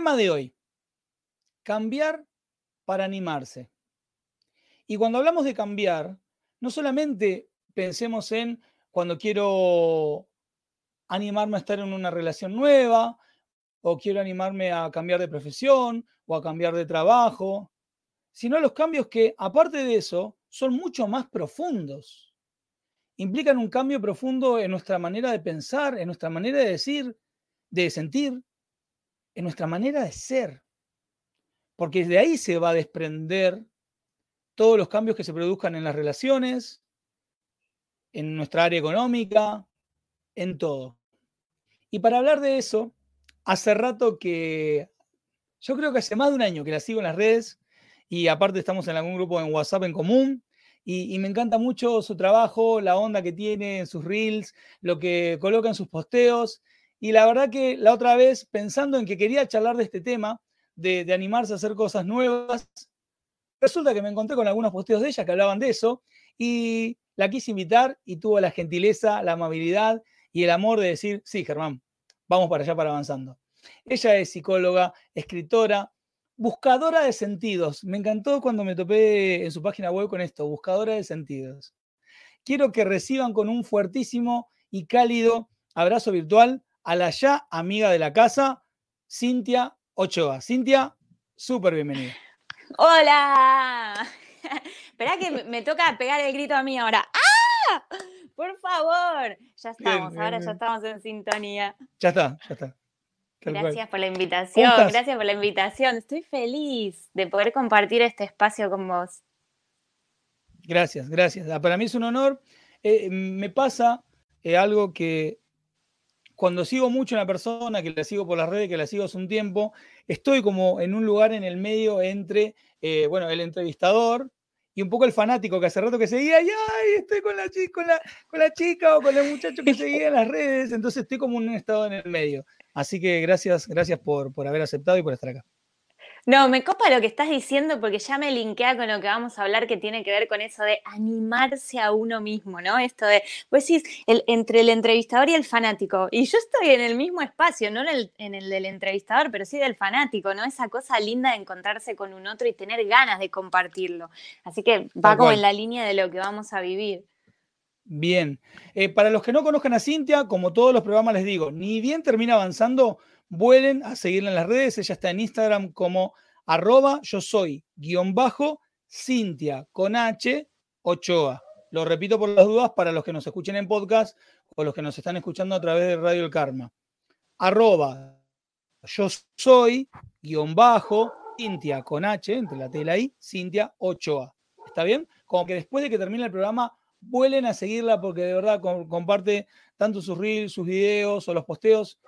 Tema de hoy. Cambiar para animarse. Y cuando hablamos de cambiar, no solamente pensemos en cuando quiero animarme a estar en una relación nueva, o quiero animarme a cambiar de profesión, o a cambiar de trabajo, sino los cambios que, aparte de eso, son mucho más profundos. Implican un cambio profundo en nuestra manera de pensar, en nuestra manera de decir, de sentir, en nuestra manera de ser. Porque de ahí se va a desprender todos los cambios que se produzcan en las relaciones, en nuestra área económica, en todo. Y para hablar de eso, hace rato que, yo creo que hace más de un año que la sigo en las redes y aparte estamos en algún grupo en WhatsApp en común y, y, me encanta mucho su trabajo, la onda que tiene en sus reels, lo que coloca en sus posteos y la verdad que la otra vez, pensando en que quería charlar de este tema, de, animarse a hacer cosas nuevas, resulta que me encontré con algunos posteos de ella que hablaban de eso y la quise invitar y tuvo la gentileza, la amabilidad y el amor de decir, sí, Germán, vamos para allá para avanzando. Ella es psicóloga, escritora, buscadora de sentidos. Me encantó cuando me topé en su página web con esto, buscadora de sentidos. Quiero que reciban con un fuertísimo y cálido abrazo virtual a la ya amiga de la casa, Cintia Ochoa. Cintia, súper bienvenida. Hola. Esperá que me toca pegar el grito a mí ahora. ¡Ah! Por favor. Ya estamos, ahora ya estamos en sintonía. Ya está, ya está. Gracias por la invitación, gracias por la invitación. Estoy feliz de poder compartir este espacio con vos. Gracias, gracias. Ah, para mí es un honor. Eh, me pasa eh, algo que cuando sigo mucho a una persona, que la sigo por las redes, que la sigo hace un tiempo, estoy como en un lugar en el medio entre, eh, bueno, el entrevistador y un poco el fanático que hace rato que seguía, y ay, estoy con la, la, con la chica o con el muchacho que seguía en las redes, entonces estoy como en un estado en el medio. Así que gracias, gracias por, por haber aceptado y por estar acá. No, me copa lo que estás diciendo porque ya me linkea con lo que vamos a hablar que tiene que ver con eso de animarse a uno mismo, ¿no? Esto de, pues sí, el, entre el entrevistador y el fanático. Y yo estoy en el mismo espacio, no en el, en el del entrevistador, pero sí del fanático, ¿no? Esa cosa linda de encontrarse con un otro y tener ganas de compartirlo. Así que va como en la línea de lo que vamos a vivir. Bien. Eh, para los que no conozcan a Cintia, como todos los programas les digo, ni bien termina avanzando, vuelen a seguirla en las redes. Ella está en Instagram como arroba yo soy guion bajo Cintia Ochoa. Lo repito por las dudas para los que nos escuchen en podcast o los que nos están escuchando a través de Radio El Karma. Arroba yo soy guion bajo Cintia con H, entre la tela ahí, Cintia Ochoa. ¿Está bien? Como que después de que termine el programa, vuelen a seguirla porque de verdad comparte tanto sus reels, sus videos o los posteos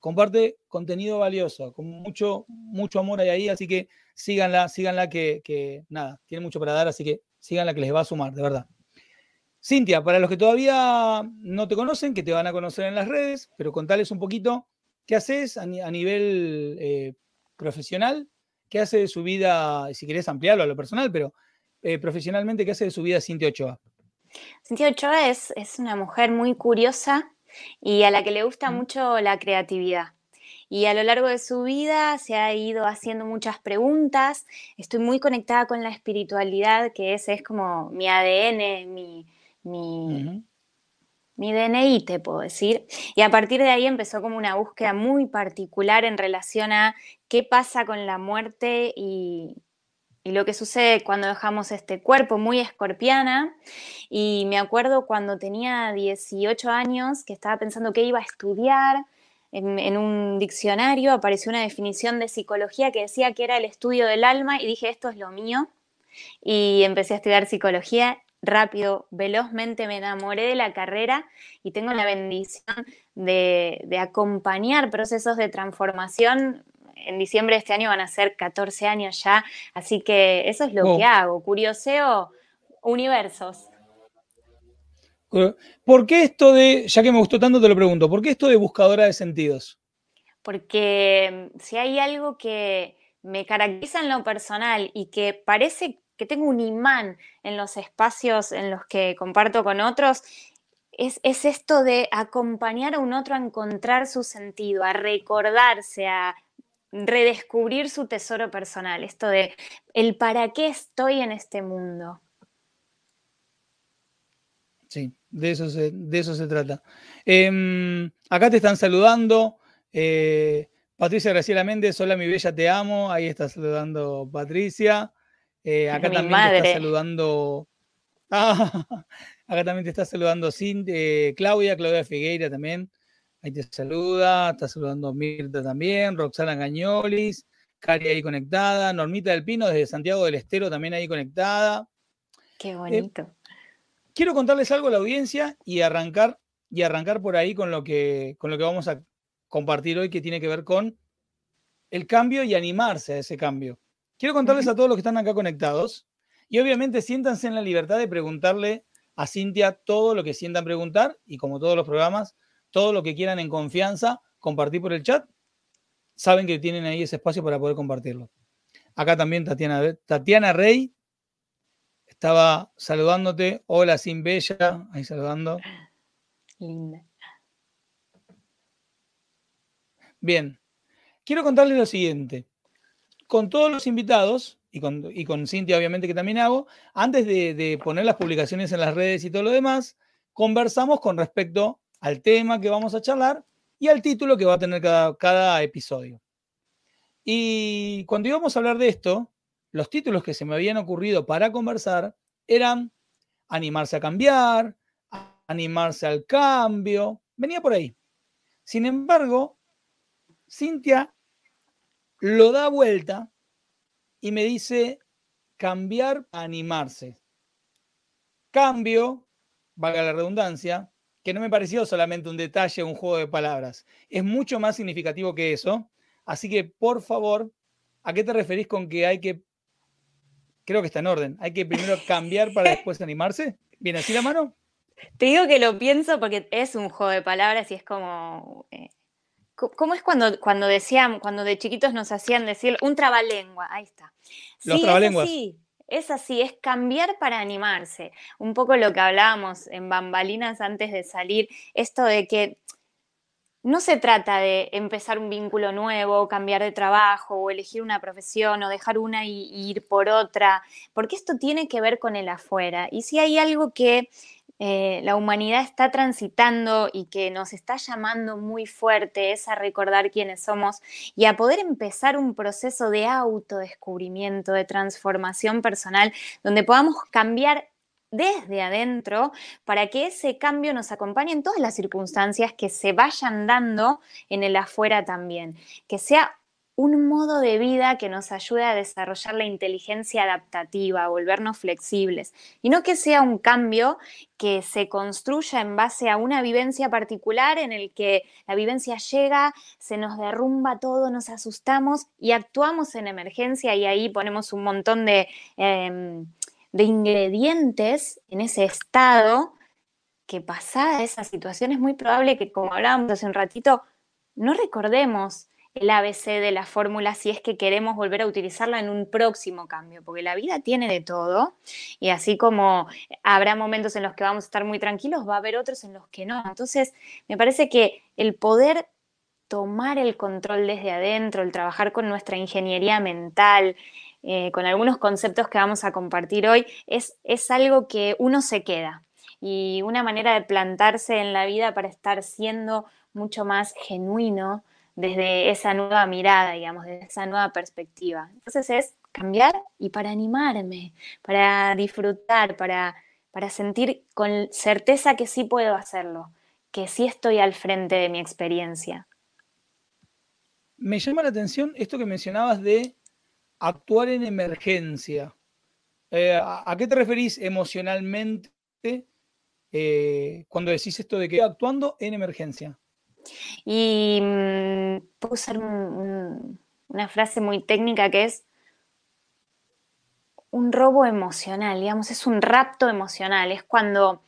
comparte contenido valioso, con mucho, mucho amor ahí, así que síganla, síganla que, que, nada, tiene mucho para dar, así que síganla que les va a sumar, de verdad. Cintia, para los que todavía no te conocen, que te van a conocer en las redes, pero contales un poquito qué haces a, nivel eh, profesional, qué hace de su vida, si querés ampliarlo a lo personal, pero eh, profesionalmente, qué hace de su vida Cintia Ochoa. Cintia Ochoa es, es una mujer muy curiosa, y a la que le gusta mucho la creatividad. Y a lo largo de su vida se ha ido haciendo muchas preguntas. Estoy muy conectada con la espiritualidad, que ese es como mi ADN, mi, mi, mi DNI, te puedo decir. Y a partir de ahí empezó como una búsqueda muy particular en relación a qué pasa con la muerte y, y lo que sucede cuando dejamos este cuerpo muy escorpiana. Y me acuerdo cuando tenía 18 años que estaba pensando qué iba a estudiar. En, un diccionario apareció una definición de psicología que decía que era el estudio del alma y dije, esto es lo mío. Y empecé a estudiar psicología rápido, velozmente me enamoré de la carrera y tengo la bendición de, de acompañar procesos de transformación en diciembre de este año van a ser 14 años ya, así que eso es lo que hago, curioseo universos. ¿Por qué esto de, ya que me gustó tanto te lo pregunto, ¿por qué esto de buscadora de sentidos? Porque mm, si hay algo que me caracteriza en lo personal y que parece que tengo un imán en los espacios en los que comparto con otros, es, esto de acompañar a un otro a encontrar su sentido, a recordarse, a redescubrir su tesoro personal, esto de el para qué estoy en este mundo. Sí, de eso se, de eso se trata. Em, acá te están saludando. Eh, Patricia Graciela Méndez, hola mi bella, te amo. Ahí está saludando Patricia. Eh, acá también te está saludando. acá también te está saludando eh, Claudia, Claudia Figueira también. Ahí te saluda. Está saludando Mirta también. Roxana Gañolis. Cari ahí conectada. Normita del Pino desde Santiago del Estero también ahí conectada. Qué bonito quiero contarles algo a la audiencia y arrancar, y arrancar por ahí con lo, que, con lo que vamos a compartir hoy, que tiene que ver con el cambio y animarse a ese cambio. Quiero contarles a todos los que están acá conectados y obviamente siéntanse en la libertad de preguntarle a Cintia todo lo que sientan preguntar y como todos los programas, todo lo que quieran en confianza compartir por el chat. Saben que tienen ahí ese espacio para poder compartirlo. Acá también Tatiana, Tatiana Rey estaba saludándote. Hola, Sin Bella. Ahí saludando. Linda. Bien. Quiero contarles lo siguiente. Con todos los invitados, y con, Cintia obviamente que también hago, antes de, poner las publicaciones en las redes y todo lo demás, conversamos con respecto al tema que vamos a charlar y al título que va a tener cada, cada episodio. Y cuando íbamos a hablar de esto, los títulos que se me habían ocurrido para conversar eran animarse a cambiar, animarse al cambio, venía por ahí. Sin embargo, Cintia lo da vuelta y me dice cambiar animarse. Cambio, valga la redundancia, que no me pareció solamente un detalle, un juego de palabras. Es mucho más significativo que eso. Así que, por favor, ¿a qué te referís con que hay que creo que está en orden. Hay que primero cambiar para después animarse. ¿Viene así la mano? Te digo que lo pienso porque es un juego de palabras y es como. Eh, ¿Cómo es cuando, cuando decían, cuando de chiquitos nos hacían decir un trabalengua? Ahí está. Los trabalenguas. Es así, es así, es cambiar para animarse. Un poco lo que hablábamos en bambalinas antes de salir, esto de que no se trata de empezar un vínculo nuevo, cambiar de trabajo o elegir una profesión o dejar una y, ir por otra, porque esto tiene que ver con el afuera. Y si hay algo que eh, la humanidad está transitando y que nos está llamando muy fuerte es a recordar quiénes somos y a poder empezar un proceso de autodescubrimiento, de transformación personal, donde podamos cambiar desde adentro para que ese cambio nos acompañe en todas las circunstancias que se vayan dando en el afuera también, que sea un modo de vida que nos ayude a desarrollar la inteligencia adaptativa, a volvernos flexibles, y no que sea un cambio que se construya en base a una vivencia particular en el que la vivencia llega, se nos derrumba todo, nos asustamos y actuamos en emergencia y ahí ponemos un montón de... Em, de ingredientes en ese estado que pasada esa situación es muy probable que, como hablábamos hace un ratito, no recordemos el ABC de la fórmula si es que queremos volver a utilizarla en un próximo cambio, porque la vida tiene de todo y así como habrá momentos en los que vamos a estar muy tranquilos, va a haber otros en los que no. Entonces, me parece que el poder tomar el control desde adentro, el trabajar con nuestra ingeniería mental, eh, con algunos conceptos que vamos a compartir hoy, es, es algo que uno se queda y una manera de plantarse en la vida para estar siendo mucho más genuino desde esa nueva mirada, digamos, desde esa nueva perspectiva. Entonces es cambiar y para animarme, para disfrutar, para, para sentir con certeza que sí puedo hacerlo, que sí estoy al frente de mi experiencia. Me llama la atención esto que mencionabas de actuar en emergencia. Eh, ¿a, qué te referís emocionalmente eh, cuando decís esto de que actuando en emergencia? Y mm, puedo usar un, una frase muy técnica que es un robo emocional, digamos, es un rapto emocional, es cuando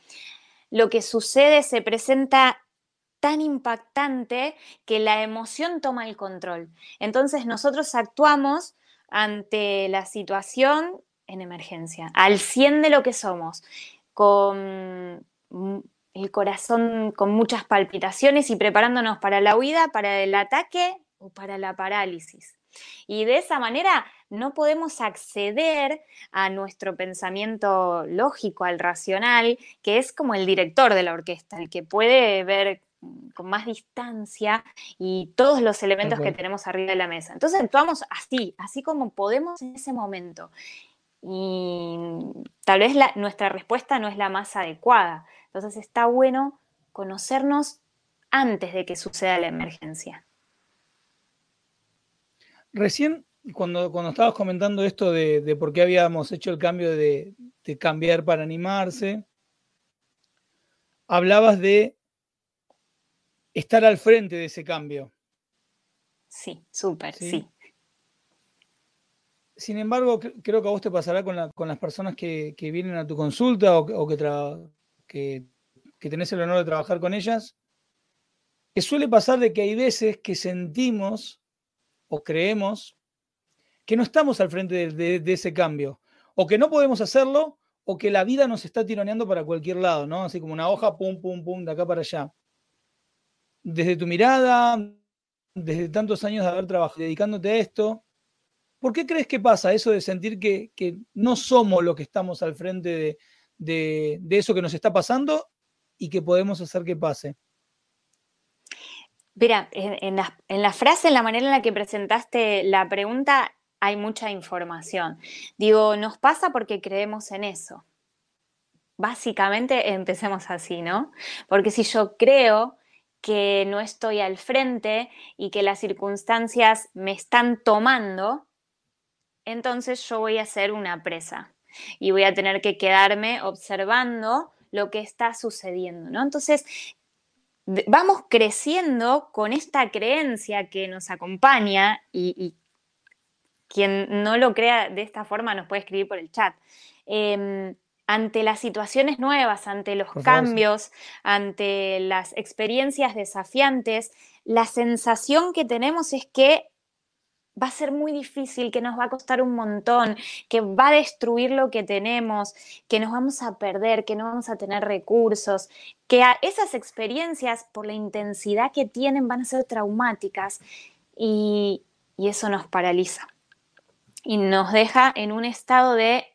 lo que sucede se presenta tan impactante que la emoción toma el control. Entonces nosotros actuamos ante la situación en emergencia, al 100 de lo que somos, con el corazón con muchas palpitaciones y preparándonos para la huida, para el ataque o para la parálisis. Y de esa manera no podemos acceder a nuestro pensamiento lógico, al racional, que es como el director de la orquesta, el que puede ver con más distancia y todos los elementos que tenemos arriba de la mesa. Entonces actuamos así, así como podemos en ese momento. Y tal vez nuestra respuesta no es la más adecuada. Entonces está bueno conocernos antes de que suceda la emergencia. Recién, cuando, cuando estabas comentando esto de, por qué habíamos hecho el cambio de, cambiar para animarse, hablabas de estar al frente de ese cambio. Sí, súper, sí. Sin embargo, creo que a vos te pasará con, las personas que, vienen a tu consulta o, que, que tenés el honor de trabajar con ellas, que suele pasar de que hay veces que sentimos o creemos que no estamos al frente de, ese cambio, o que no podemos hacerlo, o que la vida nos está tironeando para cualquier lado, ¿no? Así como una hoja, pum, pum, pum, de acá para allá. Desde tu mirada, desde tantos años de haber trabajado dedicándote a esto, ¿por qué crees que pasa eso de sentir que, no somos lo que estamos al frente de, de eso que nos está pasando y que podemos hacer que pase? Mira, en, la, frase, en la manera en la que presentaste la pregunta, hay mucha información. Digo, nos pasa porque creemos en eso. Básicamente empecemos así, ¿no? Porque si yo creo que no estoy al frente y que las circunstancias me están tomando, entonces yo voy a ser una presa y voy a tener que quedarme observando lo que está sucediendo, ¿no? Entonces, vamos creciendo con esta creencia que nos acompaña y, quien no lo crea de esta forma nos puede escribir por el chat. Em, ante las situaciones nuevas, ante los cambios, ante las experiencias desafiantes, la sensación que tenemos es que va a ser muy difícil, que nos va a costar un montón, que va a destruir lo que tenemos, que nos vamos a perder, que no vamos a tener recursos, que esas experiencias, por la intensidad que tienen, van a ser traumáticas y, eso nos paraliza y nos deja en un estado de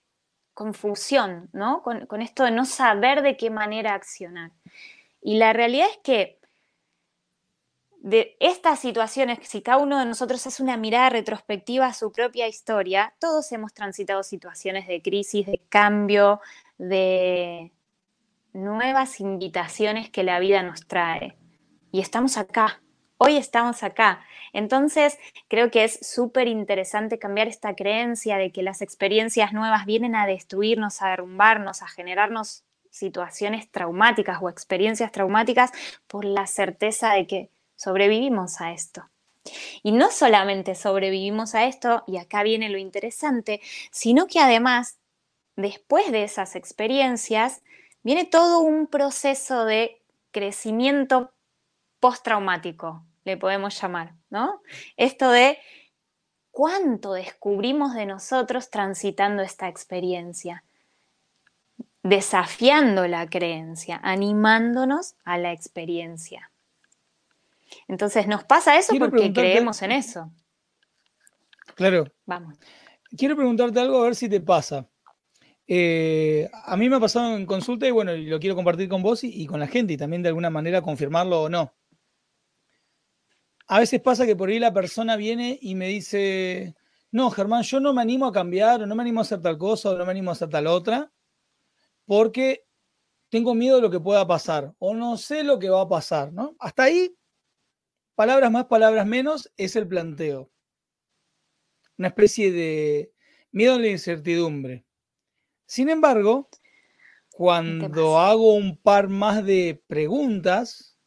confusión, ¿no? Con, con esto de no saber de qué manera accionar. Y la realidad es que de estas situaciones, si cada uno de nosotros hace una mirada retrospectiva a su propia historia, todos hemos transitado situaciones de crisis, de cambio, de nuevas invitaciones que la vida nos trae. Y estamos acá, hoy estamos acá. Entonces, creo que es súper interesante cambiar esta creencia de que las experiencias nuevas vienen a destruirnos, a derrumbarnos, a generarnos situaciones traumáticas o experiencias traumáticas por la certeza de que sobrevivimos a esto. Y no solamente sobrevivimos a esto, y acá viene lo interesante, sino que además, después de esas experiencias, viene todo un proceso de crecimiento postraumático, le podemos llamar, ¿no? Esto de cuánto descubrimos de nosotros transitando esta experiencia, desafiando la creencia, animándonos a la experiencia. Entonces nos pasa eso porque creemos en eso. Claro. Vamos. Quiero preguntarte algo a ver si te pasa. Eh, a mí me ha pasado en consulta y bueno, lo quiero compartir con vos y, con la gente y también de alguna manera confirmarlo o no. A veces pasa que por ahí la persona viene y me dice, no, Germán, yo no me animo a cambiar o no me animo a hacer tal cosa o no me animo a hacer tal otra porque tengo miedo de lo que pueda pasar o no sé lo que va a pasar, ¿no? Hasta ahí palabras más, palabras menos, es el planteo. Una especie de miedo a la incertidumbre. Sin embargo, cuando hago un par más de preguntas,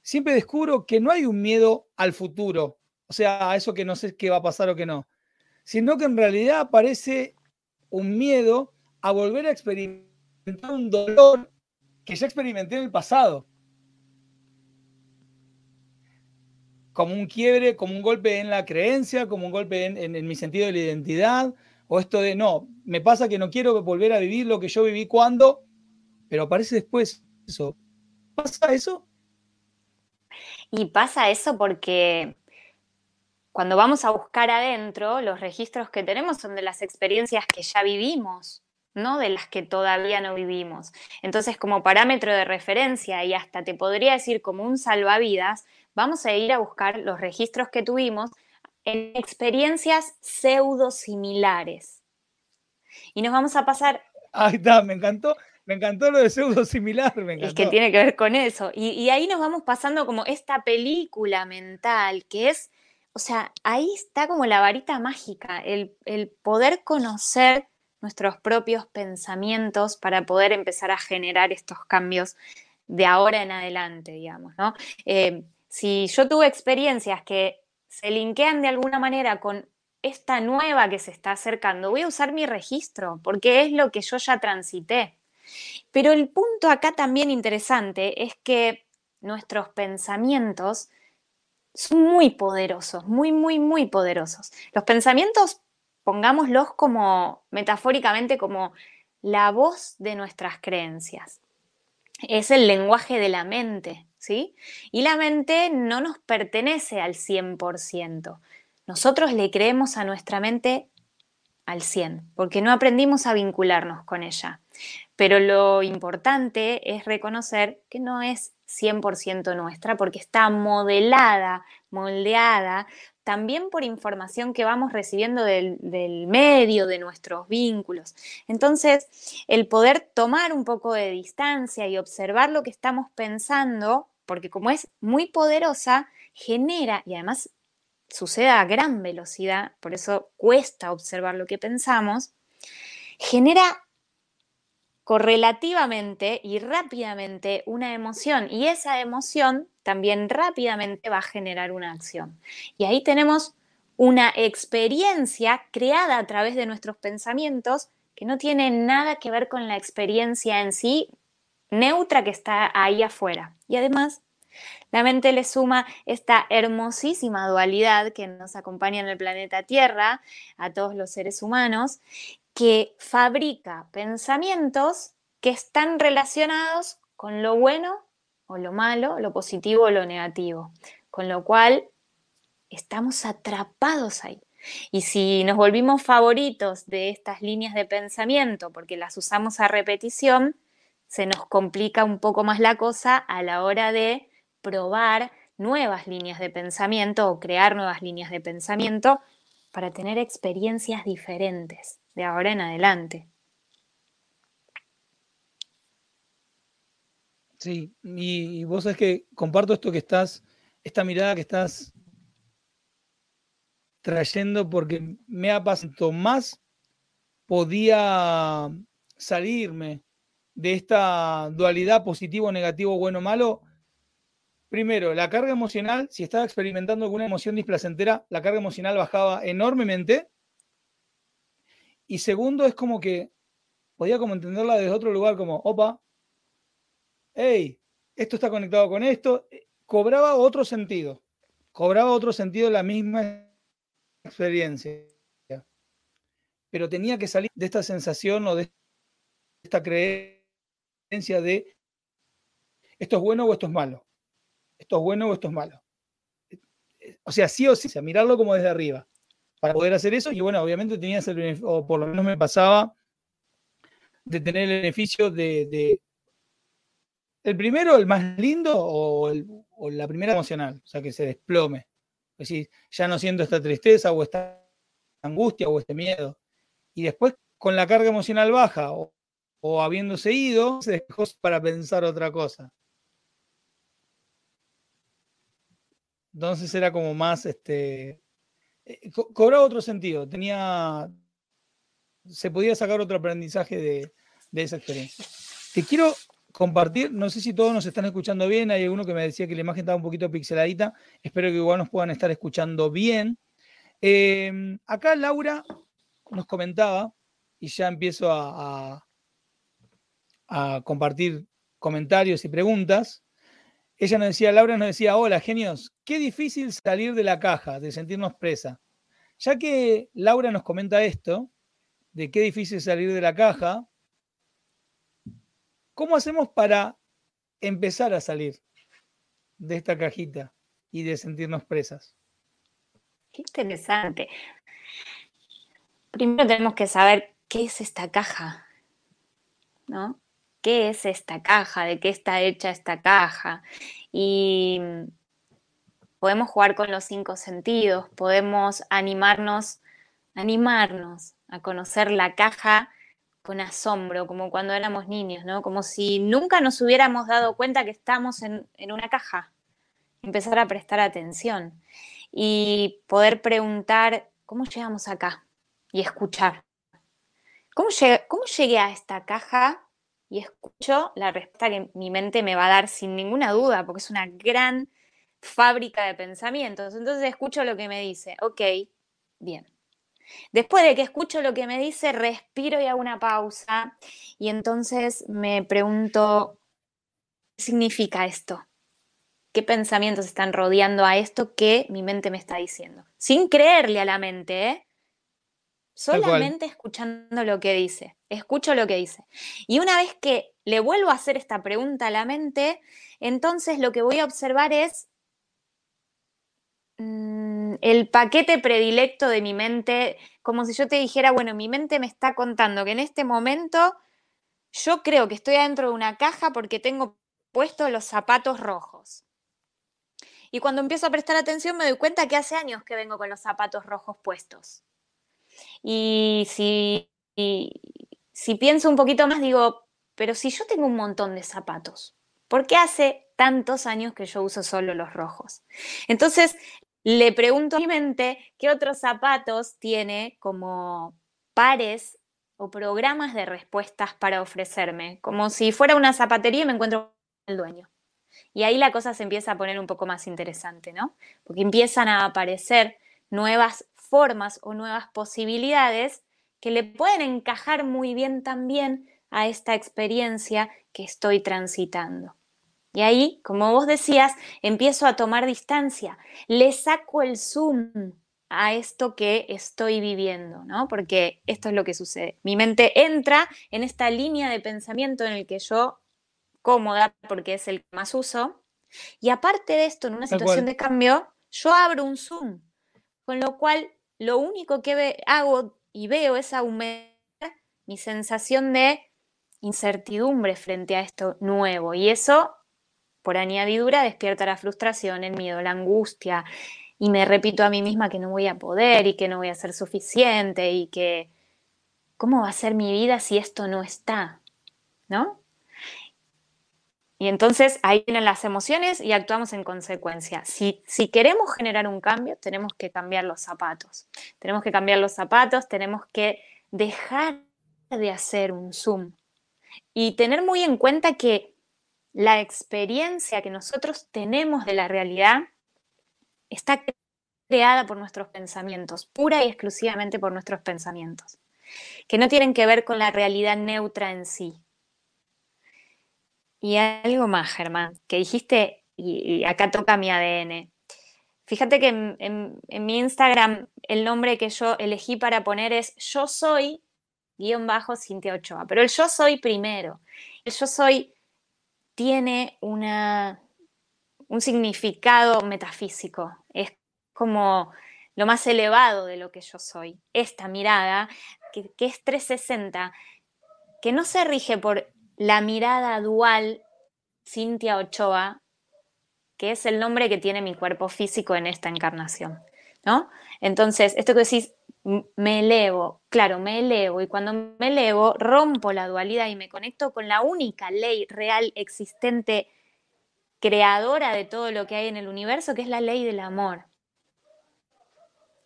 siempre descubro que no hay un miedo al futuro o sea, a eso que no sé qué va a pasar o qué no, sino que en realidad aparece un miedo a volver a experimentar un dolor que ya experimenté en el pasado. Como un quiebre, como un golpe en la creencia, como un golpe en, mi sentido de la identidad, o esto de no, me pasa que no quiero volver a vivir lo que yo viví cuando, pero aparece después eso. ¿Pasa eso? Y pasa eso porque cuando vamos a buscar adentro, los registros que tenemos son de las experiencias que ya vivimos, no de las que todavía no vivimos. Entonces, como parámetro de referencia y hasta te podría decir como un salvavidas, vamos a ir a buscar los registros que tuvimos en experiencias pseudo similares. Y nos vamos a pasar... Ahí está, me encantó. Me encantó lo de pseudo similar, me encantó. Es que tiene que ver con eso. Y, y ahí nos vamos pasando como esta película mental que es, o sea, ahí está como la varita mágica, el, el poder conocer nuestros propios pensamientos para poder empezar a generar estos cambios de ahora en adelante, digamos, ¿no? Eh, si yo tuve experiencias que se linkean de alguna manera con esta nueva que se está acercando, voy a usar mi registro porque es lo que yo ya transité. Pero el punto acá también interesante es que nuestros pensamientos son muy poderosos, muy, muy, muy poderosos. Los pensamientos pongámoslos como metafóricamente como la voz de nuestras creencias. Es el lenguaje de la mente, ¿sí? Y la mente no nos pertenece al 100%. Nosotros le creemos a nuestra mente al 100, porque no aprendimos a vincularnos con ella. Pero lo importante es reconocer que no es 100% nuestra, porque está modelada, moldeada también por información que vamos recibiendo del, medio, de nuestros vínculos. Entonces, el poder tomar un poco de distancia y observar lo que estamos pensando, porque como es muy poderosa, genera, y además sucede a gran velocidad, por eso cuesta observar lo que pensamos, genera correlativamente y rápidamente una emoción y esa emoción también rápidamente va a generar una acción. Y ahí tenemos una experiencia creada a través de nuestros pensamientos que no tiene nada que ver con la experiencia en sí neutra que está ahí afuera. Y además, la mente le suma esta hermosísima dualidad que nos acompaña en el planeta Tierra, a todos los seres humanos, que fabrica pensamientos que están relacionados con lo bueno o lo malo, lo positivo o lo negativo. Con lo cual, estamos atrapados ahí. Y si nos volvimos favoritos de estas líneas de pensamiento porque las usamos a repetición, se nos complica un poco más la cosa a la hora de probar nuevas líneas de pensamiento o crear nuevas líneas de pensamiento para tener experiencias diferentes de ahora en adelante. Sí, y, vos sabés que comparto esto que estás, esta mirada que estás trayendo porque me ha pasado más podía salirme de esta dualidad positivo, negativo, bueno, malo. Primero, la carga emocional, si estaba experimentando alguna emoción displacentera, la carga emocional bajaba enormemente. Y segundo, es como que podía como entenderla desde otro lugar, como, opa, hey, esto está conectado con esto, eh, cobraba otro sentido, cobraba otro sentido la misma experiencia. Pero tenía que salir de esta sensación o de esta creencia de esto es bueno o esto es malo, esto es bueno o esto es malo. O sea, sí o sí, sea, mirarlo como desde arriba para poder hacer eso. Y bueno, obviamente tenías el o por lo menos me pasaba, de tener el beneficio de, el primero, el más lindo, o, la primera emocional, o sea, que se desplome. Es decir, ya no siento esta tristeza o esta angustia o este miedo. Y después, con la carga emocional baja o, habiéndose ido, se dejó para pensar otra cosa. Entonces era como más, este, eh, cobraba otro sentido, tenía, se podía sacar otro aprendizaje de, de esa experiencia. Te quiero compartir. No sé si todos nos están escuchando bien. Hay alguno que me decía que la imagen estaba un poquito pixeladita. Espero que igual nos puedan estar escuchando bien. Em, acá Laura nos comentaba, y ya empiezo a, a, compartir comentarios y preguntas. Ella nos decía, Laura nos decía, hola genios, qué difícil salir de la caja, de sentirnos presa. Ya que Laura nos comenta esto, de qué difícil salir de la caja, ¿cómo hacemos para empezar a salir de esta cajita y de sentirnos presas? Qué interesante. Primero tenemos que saber qué es esta caja, ¿no? ¿Qué es esta caja? ¿De qué está hecha esta caja? Y podemos jugar con los cinco sentidos, podemos animarnos, animarnos a conocer la caja con asombro, como cuando éramos niños, ¿no? Como si nunca nos hubiéramos dado cuenta que estamos en, en una caja. Empezar a prestar atención y poder preguntar, ¿cómo llegamos acá? Y escuchar. ¿Cómo llegué, a esta caja? Y escucho la respuesta que mi mente me va a dar sin ninguna duda, porque es una gran fábrica de pensamientos. Entonces escucho lo que me dice, ok, bien. Después de que escucho lo que me dice, respiro y hago una pausa y entonces me pregunto, ¿qué significa esto? qué pensamientos están rodeando a esto que mi mente me está diciendo. Sin creerle a la mente, ¿eh? Solamente escuchando lo que dice. Escucho lo que dice. Y una vez que le vuelvo a hacer esta pregunta a la mente, entonces lo que voy a observar es mm, el paquete predilecto de mi mente, como si yo te dijera, bueno, mi mente me está contando que en este momento yo creo que estoy adentro de una caja porque tengo puestos los zapatos rojos. Y cuando empiezo a prestar atención me doy cuenta que hace años que vengo con los zapatos rojos puestos. Y si, si pienso un poquito más, digo, pero si yo tengo un montón de zapatos, ¿por qué hace tantos años que yo uso solo los rojos? Entonces, le pregunto a mi mente qué otros zapatos tiene como pares o programas de respuestas para ofrecerme, como si fuera una zapatería y me encuentro con el dueño. Y ahí la cosa se empieza a poner un poco más interesante, ¿no? Porque empiezan a aparecer nuevas formas o nuevas posibilidades que le pueden encajar muy bien también a esta experiencia que estoy transitando. Y ahí, como vos decías, empiezo a tomar distancia, le saco el zoom a esto que estoy viviendo, ¿no? Porque esto es lo que sucede. Mi mente entra en esta línea de pensamiento en el que yo cómoda porque es el que más uso. Y aparte de esto, en una situación de cambio, yo abro un Zoom, con lo cual lo único que hago y veo es aumentar mi sensación de incertidumbre frente a esto nuevo. Y eso, por añadidura, despierta la frustración, el miedo, la angustia. Y me repito a mí misma que no voy a poder y que no voy a ser suficiente y que, ¿cómo va a ser mi vida si esto no está? ¿No? Y entonces ahí vienen las emociones y actuamos en consecuencia. Si, si queremos generar un cambio, tenemos que cambiar los zapatos. Tenemos que cambiar los zapatos, tenemos que dejar de hacer un zoom y tener muy en cuenta que la experiencia que nosotros tenemos de la realidad está creada por nuestros pensamientos, pura y exclusivamente por nuestros pensamientos, que no tienen que ver con la realidad neutra en sí. Y algo más, Germán, que dijiste, y, acá toca mi ADN. Fíjate que en, mi Instagram el nombre que yo elegí para poner es yo soy guion bajo Cintia Ochoa, pero el yo soy primero. El yo soy tiene una, un significado metafísico, es como lo más elevado de lo que yo soy. Esta mirada, que, que es 360, que no se rige por la mirada dual Cintia Ochoa, que es el nombre que tiene mi cuerpo físico en esta encarnación, ¿no? Entonces, esto que decís, me elevo, claro, me elevo y cuando me elevo rompo la dualidad y me conecto con la única ley real existente, creadora de todo lo que hay en el universo, que es la ley del amor.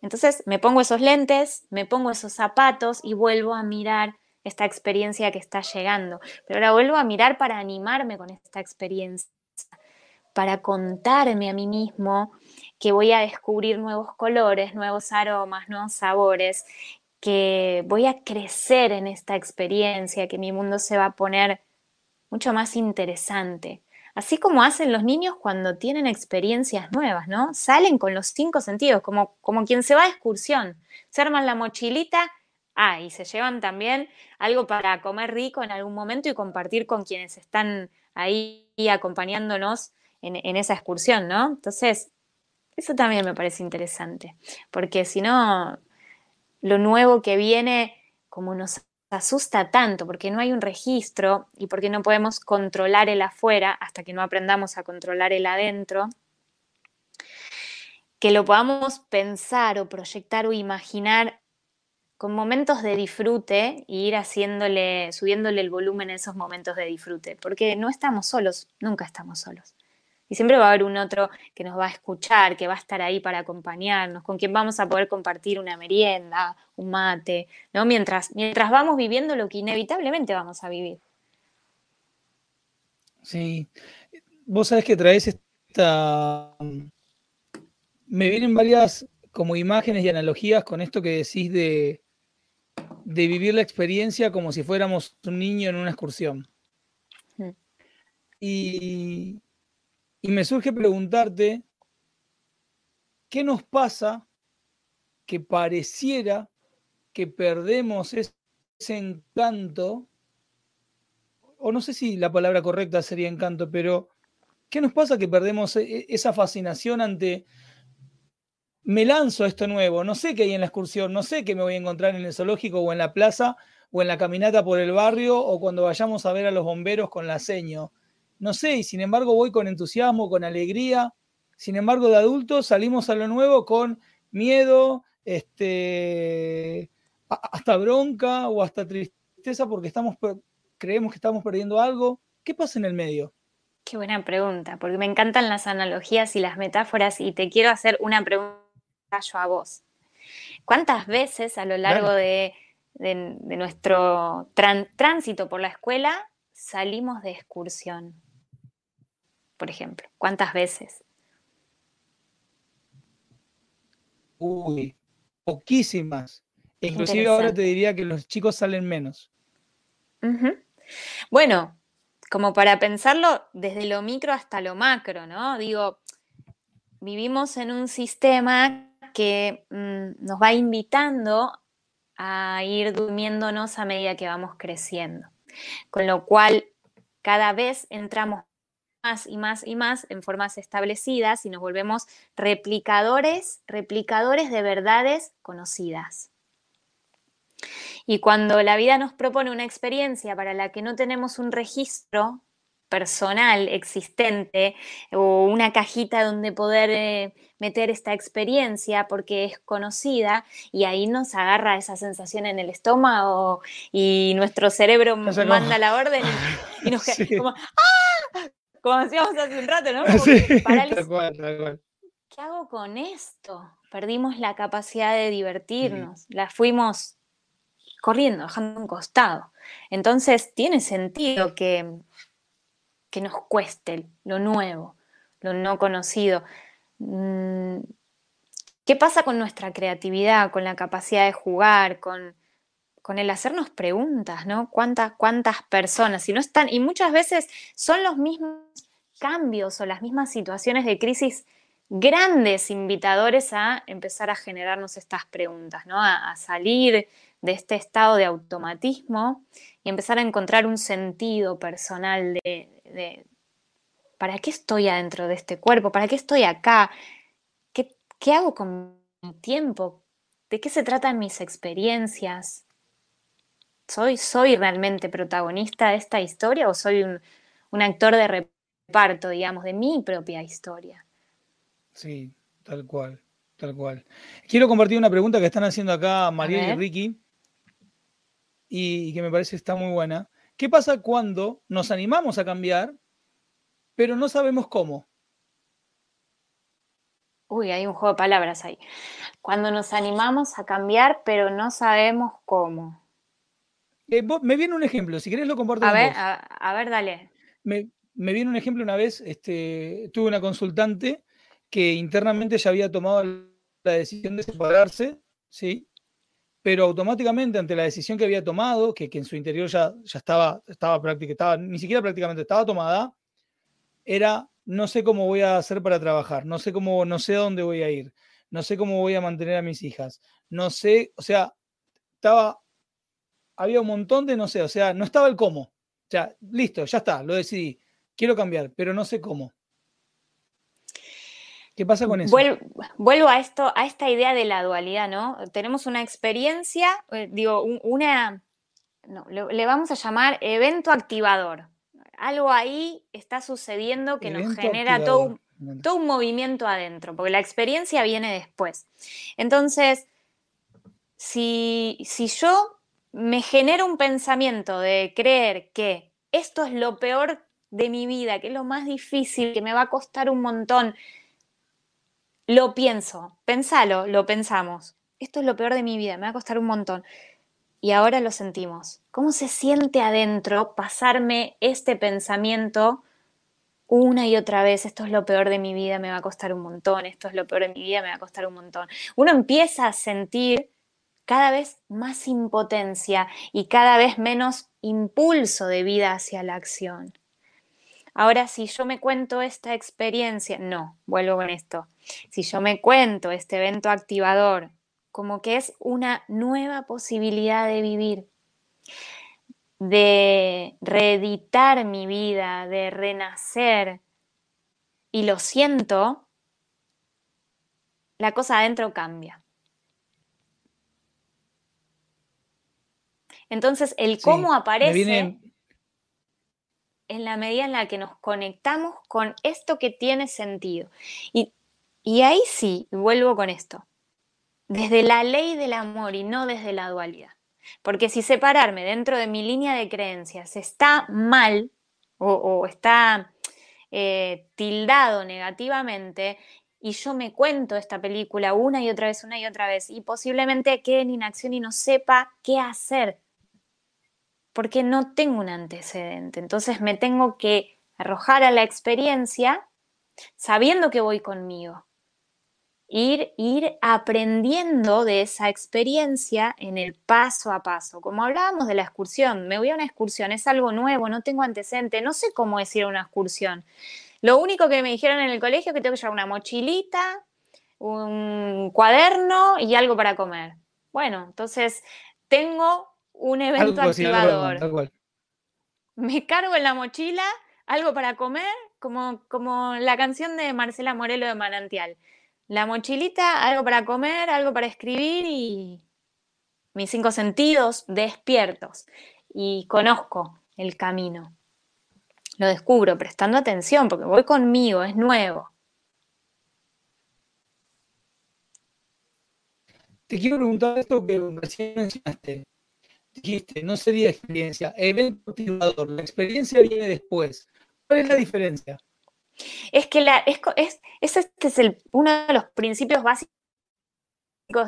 Entonces me pongo esos lentes, me pongo esos zapatos y vuelvo a mirar esta experiencia que está llegando. Pero ahora vuelvo a mirar para animarme con esta experiencia, para contarme a mí mismo que voy a descubrir nuevos colores, nuevos aromas, nuevos sabores, que voy a crecer en esta experiencia, que mi mundo se va a poner mucho más interesante. Así como hacen los niños cuando tienen experiencias nuevas, ¿no? Salen con los cinco sentidos, como, como quien se va a excursión. Se arman la mochilita, ah, y se llevan también algo para comer rico en algún momento y compartir con quienes están ahí acompañándonos en, en esa excursión, ¿no? Entonces, eso también me parece interesante, porque si no, lo nuevo que viene, como nos asusta tanto, porque no hay un registro y porque no podemos controlar el afuera hasta que no aprendamos a controlar el adentro, que lo podamos pensar o proyectar o imaginar con momentos de disfrute y ir haciéndole, subiéndole el volumen a esos momentos de disfrute, porque no estamos solos, nunca estamos solos. Y siempre va a haber un otro que nos va a escuchar, que va a estar ahí para acompañarnos, con quien vamos a poder compartir una merienda, un mate, ¿no? Mientras, mientras vamos viviendo lo que inevitablemente vamos a vivir. Sí. Vos sabés que traes esta. Me vienen varias como imágenes y analogías con esto que decís de, de vivir la experiencia como si fuéramos un niño en una excursión. Mm. Y, y me surge preguntarte, ¿qué nos pasa que pareciera que perdemos ese encanto? O no sé si la palabra correcta sería encanto, pero ¿qué nos pasa que perdemos e-, esa fascinación ante me lanzo a esto nuevo, no sé qué hay en la excursión, no sé qué me voy a encontrar en el zoológico o en la plaza o en la caminata por el barrio o cuando vayamos a ver a los bomberos con la seño no sé, y sin embargo voy con entusiasmo, con alegría. Sin embargo, de adultos salimos a lo nuevo con miedo, este, hasta bronca o hasta tristeza porque creemos que estamos perdiendo algo. ¿Qué pasa en el medio? Qué buena pregunta, porque me encantan las analogías y las metáforas y te quiero hacer una pregunta yo a vos. ¿Cuántas veces a lo largo de, nuestro tránsito por la escuela salimos de excursión? por ejemplo? ¿Cuántas veces? Uy, poquísimas. Inclusive ahora te diría que los chicos salen menos. Bueno, como para pensarlo desde lo micro hasta lo macro, ¿no? Digo, vivimos en un sistema que mm, nos va invitando a ir durmiéndonos a medida que vamos creciendo, con lo cual cada vez entramos más y más y más en formas establecidas y nos volvemos replicadores, replicadores de verdades conocidas. Y cuando la vida nos propone una experiencia para la que no tenemos un registro personal existente o una cajita donde poder eh, meter esta experiencia porque es conocida y ahí nos agarra esa sensación en el estómago y nuestro cerebro manda la orden y, nos queda como ¡ah! como decíamos hace un rato, ¿no? ¿Qué hago con esto? Perdimos la capacidad de divertirnos, la fuimos corriendo, dejando un costado. Entonces, tiene sentido que, que nos cueste lo nuevo, lo no conocido. Mm, ¿Qué pasa con nuestra creatividad, con la capacidad de jugar, con, con el hacernos preguntas, ¿no? ¿Cuántas, cuántas personas? Y no están, y muchas veces son los mismos cambios o las mismas situaciones de crisis grandes invitadores a empezar a generarnos estas preguntas, ¿no? A, salir de este estado de automatismo y empezar a encontrar un sentido personal de, ¿para qué estoy adentro de este cuerpo? ¿Para qué estoy acá? ¿Qué, qué hago con mi tiempo? ¿De qué se tratan mis experiencias? ¿Soy, ¿Soy realmente protagonista de esta historia o soy un, un actor de reparto, digamos, de mi propia historia? Sí, tal cual, tal cual. Quiero compartir una pregunta que están haciendo acá María y Ricky y, que me parece está muy buena. ¿Qué pasa cuando nos animamos a cambiar, pero no sabemos cómo? Uy, hay un juego de palabras ahí. Cuando nos animamos a cambiar, pero no sabemos cómo. Eh, me viene un ejemplo, si querés lo comparto. A ver, a, ver, dale. Me, viene un ejemplo una vez, este, tuve una consultante que internamente ya había tomado la decisión de separarse, ¿sí? Pero automáticamente ante la decisión que había tomado, que, en su interior ya, ya estaba, estaba, estaba, ni siquiera prácticamente estaba tomada, era no sé cómo voy a hacer para trabajar, no sé cómo, no sé a dónde voy a ir, no sé cómo voy a mantener a mis hijas, no sé, o sea, estaba había un montón de no sé, o sea, no estaba el cómo. O sea, listo, ya está, lo decidí. Quiero cambiar, pero no sé cómo. ¿Qué pasa con eso? Vuelvo, a esto, a esta idea de la dualidad, ¿no? Tenemos una experiencia, eh, digo, una, no, le, vamos a llamar evento activador. Algo ahí está sucediendo que nos genera todo todo un movimiento adentro, porque la experiencia viene después. Entonces, si, si yo me genera un pensamiento de creer que esto es lo peor de mi vida, que es lo más difícil, que me va a costar un montón, lo pienso, pensalo, lo pensamos. Esto es lo peor de mi vida, me va a costar un montón. Y ahora lo sentimos. ¿Cómo se siente adentro pasarme este pensamiento una y otra vez? Esto es lo peor de mi vida, me va a costar un montón. Esto es lo peor de mi vida, me va a costar un montón. Uno empieza a sentir cada vez más impotencia y cada vez menos impulso de vida hacia la acción. Ahora, si yo me cuento esta experiencia, no, vuelvo con esto, si yo me cuento este evento activador como que es una nueva posibilidad de vivir, de reeditar mi vida, de renacer, y lo siento, la cosa adentro cambia. Entonces, el cómo aparece en la medida en la que nos conectamos con esto que tiene sentido. Y, y ahí sí, vuelvo con esto, desde la ley del amor y no desde la dualidad. Porque si separarme dentro de mi línea de creencias está mal o, está eh, tildado negativamente, y yo me cuento esta película una y otra vez, una y otra vez, y posiblemente quede en inacción y no sepa qué hacer porque no tengo un antecedente. Entonces me tengo que arrojar a la experiencia sabiendo que voy conmigo. Ir, ir aprendiendo de esa experiencia en el paso a paso. Como hablábamos de la excursión, me voy a una excursión, es algo nuevo, no tengo antecedente, no sé cómo es ir a una excursión. Lo único que me dijeron en el colegio es que tengo que llevar una mochilita, un cuaderno y algo para comer. Bueno, entonces tengo un evento activador. Me cargo en la mochila algo para comer, como, como la canción de Marcela Morelo de Manantial. La mochilita, algo para comer, algo para escribir y mis cinco sentidos despiertos. Y conozco el camino. Lo descubro prestando atención porque voy conmigo, es nuevo. Te quiero preguntar esto que recién mencionaste dijiste, no sería experiencia, evento activador, la experiencia viene después. ¿Cuál es la diferencia? Es que la, es, este es el, uno de los principios básicos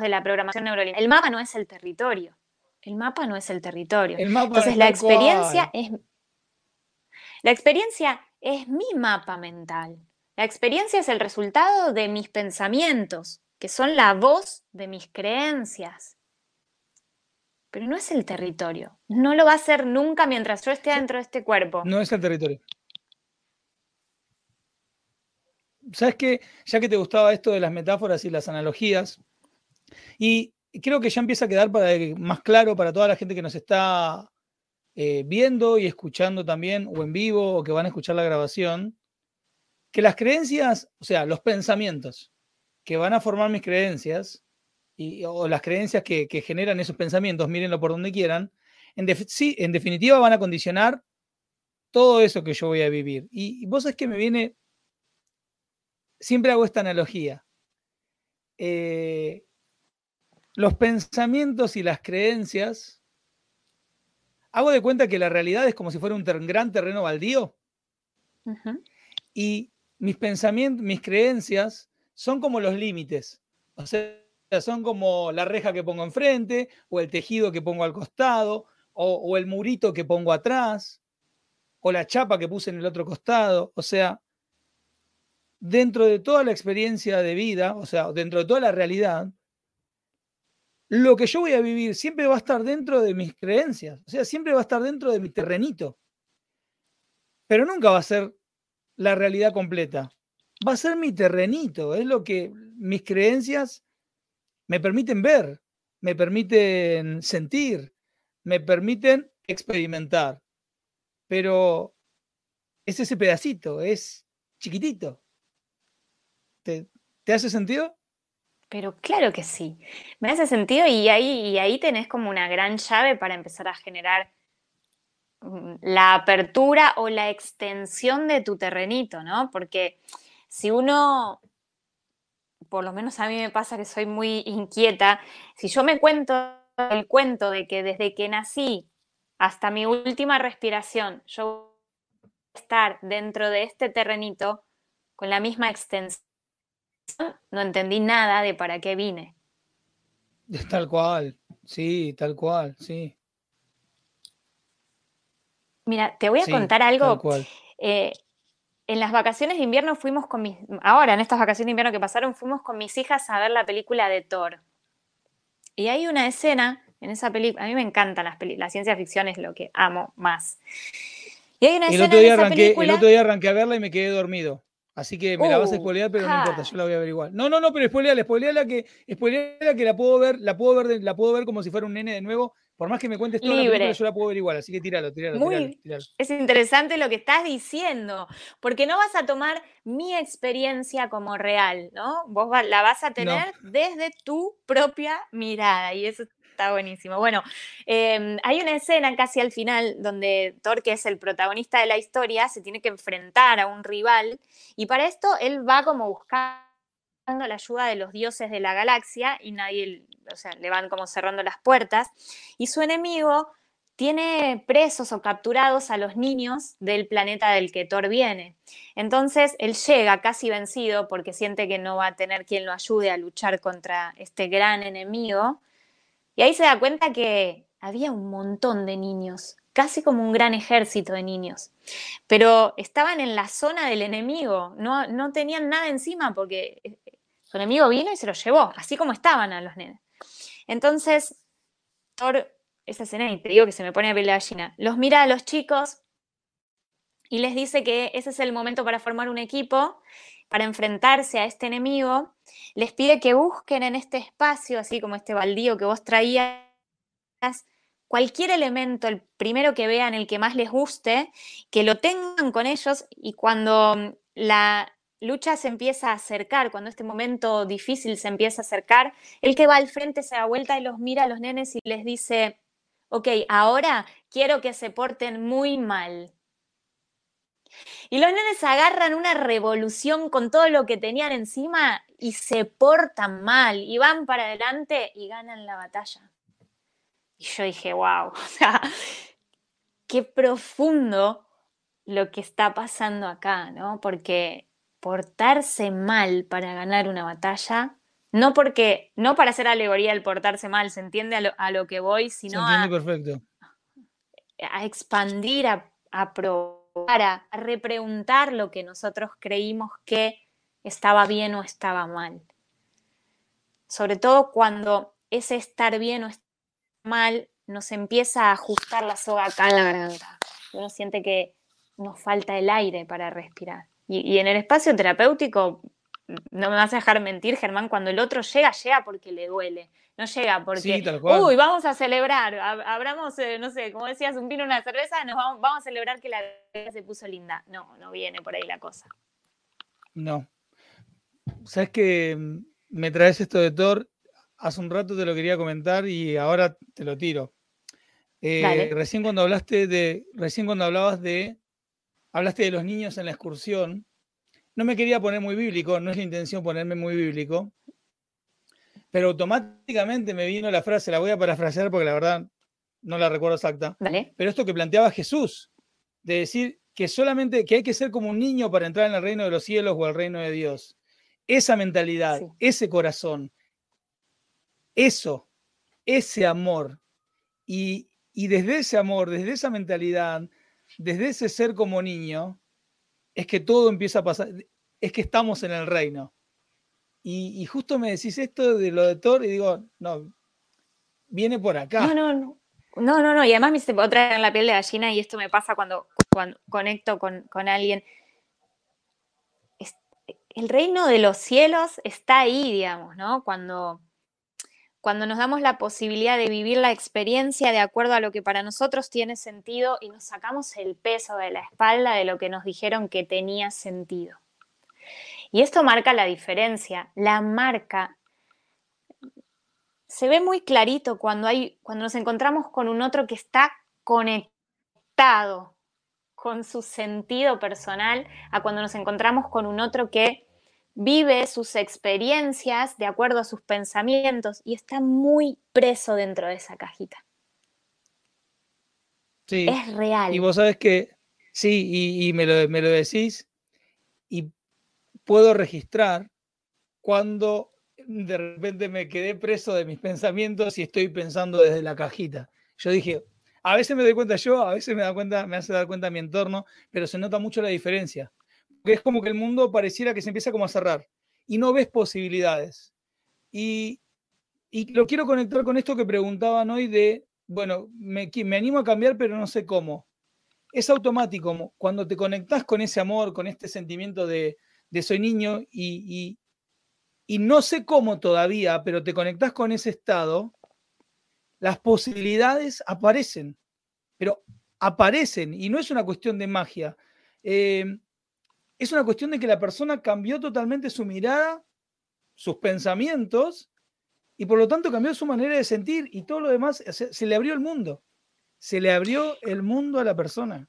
de la programación neurolingüística. El mapa no es el territorio. El mapa no es el territorio. Entonces la experiencia es la experiencia es mi mapa mental. La experiencia es el resultado de mis pensamientos, que son la voz de mis creencias pero no es el territorio. No lo va a hacer nunca mientras yo esté dentro de este cuerpo. No es el territorio. ¿Sabes qué? Ya que te gustaba esto de las metáforas y las analogías, y creo que ya empieza a quedar para, más claro para toda la gente que nos está eh, viendo y escuchando también, o en vivo, o que van a escuchar la grabación, que las creencias, o sea, los pensamientos que van a formar mis creencias, o las creencias que, generan esos pensamientos, mírenlo por donde quieran, en, sí, en definitiva van a condicionar todo eso que yo voy a vivir. Y, vos es que me viene, siempre hago esta analogía. Eh, los pensamientos y las creencias, hago de cuenta que la realidad es como si fuera un gran terreno baldío. Y mis pensamientos, mis creencias son como los límites. O sea, son como la reja que pongo enfrente o el tejido que pongo al costado o, el murito que pongo atrás, o la chapa que puse en el otro costado. O sea, dentro de toda la experiencia de vida, o sea, dentro de toda la realidad, lo que yo voy a vivir siempre va a estar dentro de mis creencias, o sea, siempre va a estar dentro de mi terrenito. Pero nunca va a ser la realidad completa. Va a ser mi terrenito, es lo que mis creencias me permiten ver, me permiten sentir, me permiten experimentar. Pero es ese pedacito, es chiquitito. ¿Te, hace sentido? Pero claro que sí. Me hace sentido y ahí, y ahí tenés como una gran llave para empezar a generar mm, la apertura o la extensión de tu terrenito, ¿no? Porque si uno, por lo menos a mí me pasa que soy muy inquieta, si yo me cuento el cuento de que desde que nací hasta mi última respiración, yo voy a estar dentro de este terrenito con la misma extensión, no entendí nada de para qué vine. Tal cual, sí, tal cual, sí. Mira, te voy a contar algo. Eh, en las vacaciones de invierno fuimos con mis, ahora en estas vacaciones de invierno que pasaron, fuimos con mis hijas a ver la película de Thor. Y hay una escena en esa película, a mí me encantan las películas, la ciencia ficción es lo que amo más. Y hay una el escena otro día arranqué, El otro día arranqué a verla y me quedé dormido. Así que me la vas a uh, spoilear, pero no importa, yo la voy a ver igual. No, no, no, pero spoileala, spoileala que, spoileala que la puedo ver, la puedo ver, la puedo ver como si fuera un nene de nuevo. Por más que me cuentes toda la película, yo la puedo ver igual, así que tíralo, tíralo, Muy, Es interesante lo que estás diciendo, porque no vas a tomar mi experiencia como real, ¿no? Vos la vas a tener desde tu propia mirada y eso está buenísimo. Bueno, em, hay una escena casi al final donde Thor, que es el protagonista de la historia, se tiene que enfrentar a un rival y para esto él va como buscando la ayuda de los dioses de la galaxia y nadie, o sea, le van como cerrando las puertas y su enemigo tiene presos o capturados a los niños del planeta del que Thor viene. Entonces él llega casi vencido porque siente que no va a tener quien lo ayude a luchar contra este gran enemigo y ahí se da cuenta que había un montón de niños, casi como un gran ejército de niños, pero estaban en la zona del enemigo, no, no tenían nada encima porque eh, su enemigo vino y se los llevó, así como estaban a los nenes. Entonces, esa escena, y te digo que se me pone a la gallina, los mira a los chicos y les dice que ese es el momento para formar un equipo, para enfrentarse a este enemigo. Les pide que busquen en este espacio, así como este baldío que vos traías, cualquier elemento, el primero que vean, el que más les guste, que lo tengan con ellos y cuando la lucha se empieza a acercar, cuando este momento difícil se empieza a acercar, el que va al frente se da vuelta y los mira a los nenes y les dice, ok, ahora quiero que se porten muy mal. Y los nenes agarran una revolución con todo lo que tenían encima y se portan mal y van para adelante y ganan la batalla. Y yo dije, wow, o sea, qué profundo lo que está pasando acá, ¿no? Porque portarse mal para ganar una batalla, no porque, no para hacer alegoría el portarse mal, se entiende a lo, que voy, sino a, perfecto. a expandir, a, a probar repreguntar lo que nosotros creímos que estaba bien o estaba mal. Sobre todo cuando ese estar bien o estar mal nos empieza a ajustar la soga acá en la garganta. Uno siente que nos falta el aire para respirar. Y, en el espacio terapéutico, no me vas a dejar mentir, Germán, cuando el otro llega, llega porque le duele. No llega porque, uy, vamos a celebrar, abramos, eh, no sé, como decías, un vino, una cerveza, nos vamos, vamos a celebrar que la vida se puso linda. No, no viene por ahí la cosa. No. Sabes que me traes esto de Thor, hace un rato te lo quería comentar y ahora te lo tiro. Eh, recién cuando hablaste de, recién cuando hablabas de, hablaste de los niños en la excursión, no me quería poner muy bíblico, no es la intención ponerme muy bíblico, pero automáticamente me vino la frase, la voy a parafrasear porque la verdad no la recuerdo exacta. Pero esto que planteaba Jesús, de decir que solamente que hay que ser como un niño para entrar en el reino de los cielos o el reino de Dios. Esa mentalidad, ese corazón, eso, ese amor y Y desde ese amor, desde esa mentalidad, desde ese ser como niño, es que todo empieza a pasar, es que estamos en el reino. Y, justo me decís esto de lo de Thor y digo, no, viene por acá. No, no, no. No, no, no. Y además me otra en la piel de gallina y esto me pasa cuando, cuando conecto con, con alguien. el reino de los cielos está ahí, digamos, ¿no? Cuando, cuando nos damos la posibilidad de vivir la experiencia de acuerdo a lo que para nosotros tiene sentido y nos sacamos el peso de la espalda de lo que nos dijeron que tenía sentido. Y esto marca la diferencia, la marca. Se ve muy clarito cuando, hay, cuando nos encontramos con un otro que está conectado con su sentido personal a cuando nos encontramos con un otro que vive sus experiencias de acuerdo a sus pensamientos y está muy preso dentro de esa cajita. Sí. Es real. Y vos sabes que, sí, y, me, lo, me, lo, decís, y puedo registrar cuando de repente me quedé preso de mis pensamientos y estoy pensando desde la cajita. Yo dije, a veces me doy cuenta yo, a veces me da cuenta, me hace dar cuenta mi entorno, pero se nota mucho la diferencia que es como que el mundo pareciera que se empieza como a cerrar y no ves posibilidades. Y, lo quiero conectar con esto que preguntaban hoy de, bueno, me, me animo a cambiar, pero no sé cómo. Es automático, cuando te conectas con ese amor, con este sentimiento de, soy niño y, y no sé cómo todavía, pero te conectas con ese estado, las posibilidades aparecen, pero aparecen y no es una cuestión de magia. Eh, es una cuestión de que la persona cambió totalmente su mirada, sus pensamientos, y por lo tanto cambió su manera de sentir y todo lo demás, se, le abrió el mundo. Se le abrió el mundo a la persona.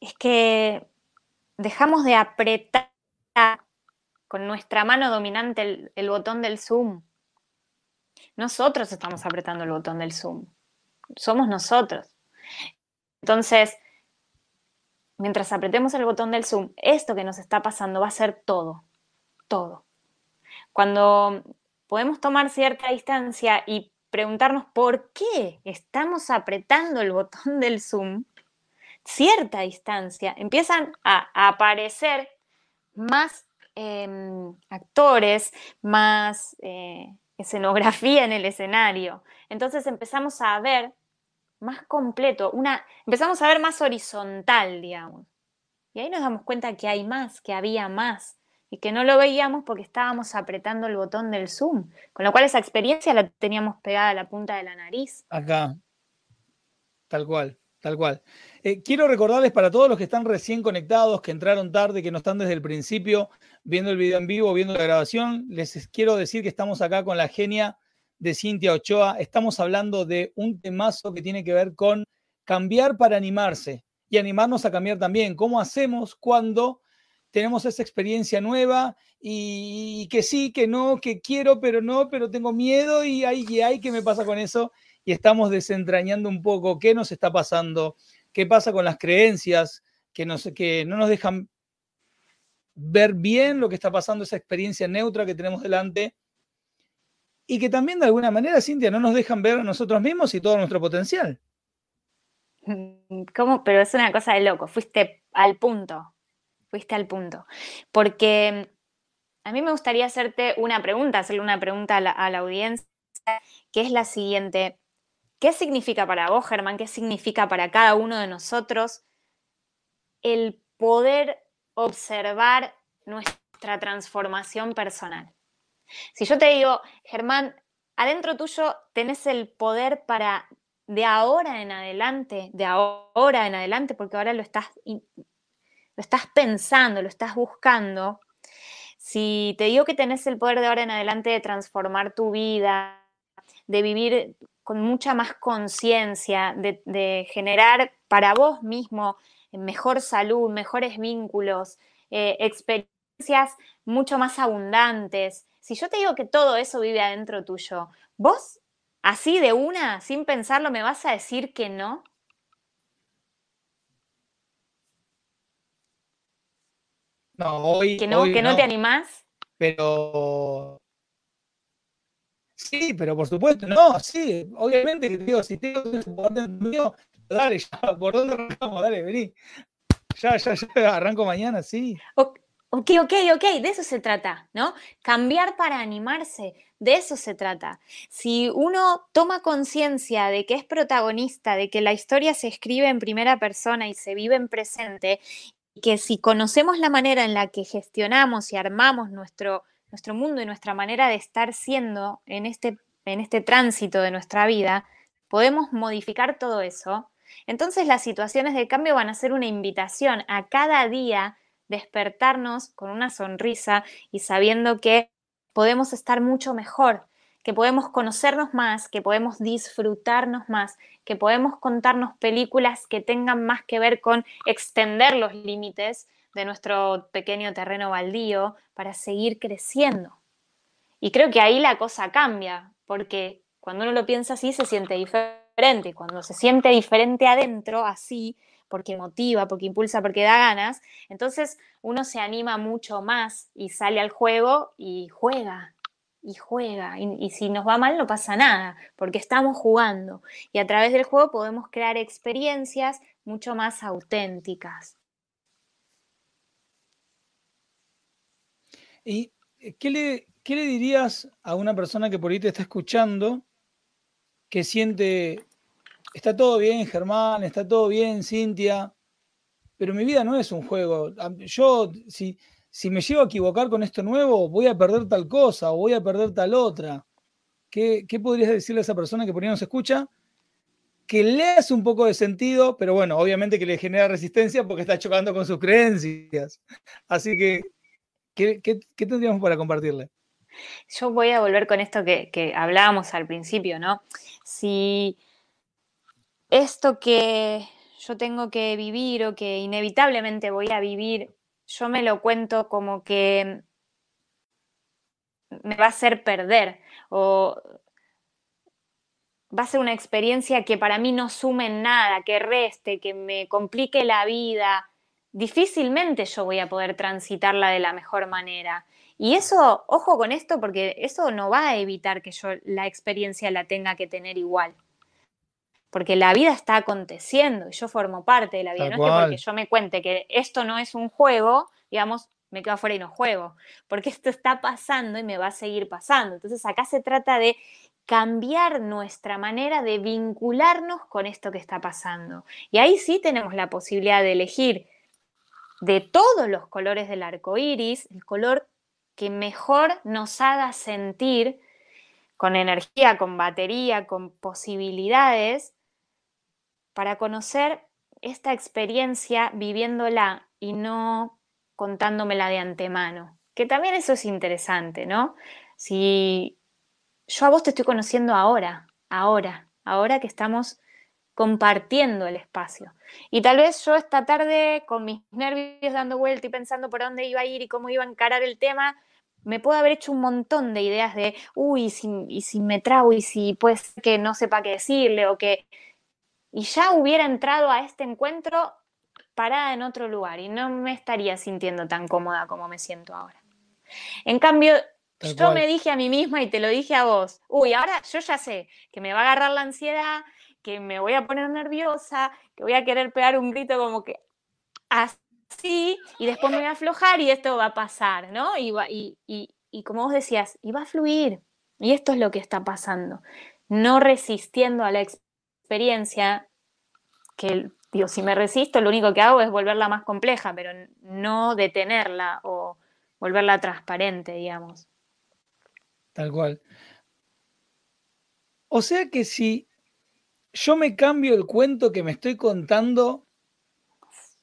Es que dejamos de apretar con nuestra mano dominante el, el botón del zoom. Nosotros estamos apretando el botón del zoom. Somos nosotros. Entonces, mientras apretemos el botón del zoom, esto que nos está pasando va a ser todo, todo. Cuando podemos tomar cierta distancia y preguntarnos por qué estamos apretando el botón del zoom, cierta distancia, empiezan a, aparecer más em, actores, más eh, escenografía en el escenario. Entonces empezamos a ver más completo, una, empezamos a ver más horizontal, digamos. Y ahí nos damos cuenta que hay más, que había más, y que no lo veíamos porque estábamos apretando el botón del zoom, con lo cual esa experiencia la teníamos pegada a la punta de la nariz. Acá, tal cual, tal cual. Eh, quiero recordarles para todos los que están recién conectados, que entraron tarde, que no están desde el principio viendo el video en vivo, viendo la grabación, les quiero decir que estamos acá con la genia de Cintia Ochoa. Estamos hablando de un temazo que tiene que ver con cambiar para animarse y animarnos a cambiar también. ¿Cómo hacemos cuando tenemos esa experiencia nueva y, que sí, que no, que quiero, pero no, pero tengo miedo y hay, y hay, ¿qué me pasa con eso? Y estamos desentrañando un poco qué nos está pasando, qué pasa con las creencias que, no nos dejan ver bien lo que está pasando, esa experiencia neutra que tenemos delante y que también de alguna manera, Cintia, no nos dejan ver a nosotros mismos y todo nuestro potencial. Mm. Pero es una cosa de loco, fuiste al punto, fuiste al punto. Porque mm, a mí me gustaría hacerte una pregunta, hacerle una pregunta a la audiencia, que es la siguiente. ¿Qué significa para vos, Germán? ¿Qué significa para cada uno de nosotros el poder observar nuestra transformación personal? Si yo te digo, Germán, adentro tuyo tenés el poder para de ahora en adelante, de ahora en adelante, porque ahora lo estás, lo estás pensando, lo estás buscando. Si te digo que tenés el poder de ahora en adelante de transformar tu vida, de vivir con mucha más conciencia, de, generar para vos mismo mejor salud, mejores vínculos, eh, experiencias mucho más abundantes, si yo te digo que todo eso vive adentro tuyo, ¿vos así de una, sin pensarlo, me vas a decir que no? No, hoy. ¿Que no, que no, te animás? Pero. Sí, pero por supuesto, no, sí, obviamente que digo, si tengo un mío, dale, ya, ¿por dónde arrancamos? Dale, vení. Ya, ya, ya, arranco mañana, sí. Ok, ok, ok, de eso se trata, ¿no? Cambiar para animarse, de eso se trata. Si uno toma conciencia de que es protagonista, de que la historia se escribe en primera persona y se vive en presente, que si conocemos la manera en la que gestionamos y armamos nuestro nuestro mundo y nuestra manera de estar siendo en este, en este tránsito de nuestra vida, podemos modificar todo eso, entonces las situaciones de cambio van a ser una invitación a cada día despertarnos con una sonrisa y sabiendo que podemos estar mucho mejor, que podemos conocernos más, que podemos disfrutarnos más, que podemos contarnos películas que tengan más que ver con extender los límites de nuestro pequeño terreno baldío para seguir creciendo. Y creo que ahí la cosa cambia, porque cuando uno lo piensa así se siente diferente. Y cuando se siente diferente adentro, así, porque motiva, porque impulsa, porque da ganas, entonces uno se anima mucho más y sale al juego y juega, y juega. Y, si nos va mal no pasa nada, porque estamos jugando. Y a través del juego podemos crear experiencias mucho más auténticas. ¿Y qué le, qué le dirías a una persona que por ahí te está escuchando, que siente, está todo bien, Germán, está todo bien, Cintia, pero mi vida no es un juego. Yo, si, si me llego a equivocar con esto nuevo, voy a perder tal cosa o voy a perder tal otra. ¿Qué, qué podrías decirle a esa persona que por ahí nos escucha? Que le hace un poco de sentido, pero bueno, obviamente que le genera resistencia porque está chocando con sus creencias. Así que, ¿Qué, tendríamos para compartirle? Yo voy a volver con esto que, hablábamos al principio, ¿no? Si esto que yo tengo que vivir o que inevitablemente voy a vivir, yo me lo cuento como que me va a hacer perder o va a ser una experiencia que para mí no sume en nada, que reste, que me complique la vida, difícilmente yo voy a poder transitarla de la mejor manera. Y eso, ojo con esto, porque eso no va a evitar que yo la experiencia la tenga que tener igual. Porque la vida está aconteciendo y yo formo parte de la vida. no es que porque yo me cuente que esto no es un juego, digamos, me quedo afuera y no juego. Porque esto está pasando y me va a seguir pasando. Entonces acá se trata de cambiar nuestra manera de vincularnos con esto que está pasando. Y ahí sí tenemos la posibilidad de elegir de todos los colores del arco iris, el color que mejor nos haga sentir con energía, con batería, con posibilidades, para conocer esta experiencia viviéndola y no contándomela de antemano. Que también eso es interesante, ¿no? Si yo a vos te estoy conociendo ahora, ahora, ahora que estamos compartiendo el espacio. Y tal vez yo esta tarde, con mis nervios dando vuelta y pensando por dónde iba a ir y cómo iba a encarar el tema, me puedo haber hecho un montón de ideas de, uy, y si, y si me trago, y si pues que no sepa qué decirle, o que... Y ya hubiera entrado a este encuentro parada en otro lugar y no me estaría sintiendo tan cómoda como me siento ahora. En cambio, yo me dije a mí misma y te lo dije a vos, uy, ahora yo ya sé que me va a agarrar la ansiedad, que me voy a poner nerviosa, que voy a querer pegar un grito como que así, y después me voy a aflojar y esto va a pasar, ¿no? Y, y, y, como vos decías, y va a fluir. Y esto es lo que está pasando. No resistiendo a la experiencia, que digo, si me resisto, lo único que hago es volverla más compleja, pero no detenerla o volverla transparente, digamos. Tal cual. O sea que si yo me cambio el cuento que me estoy contando,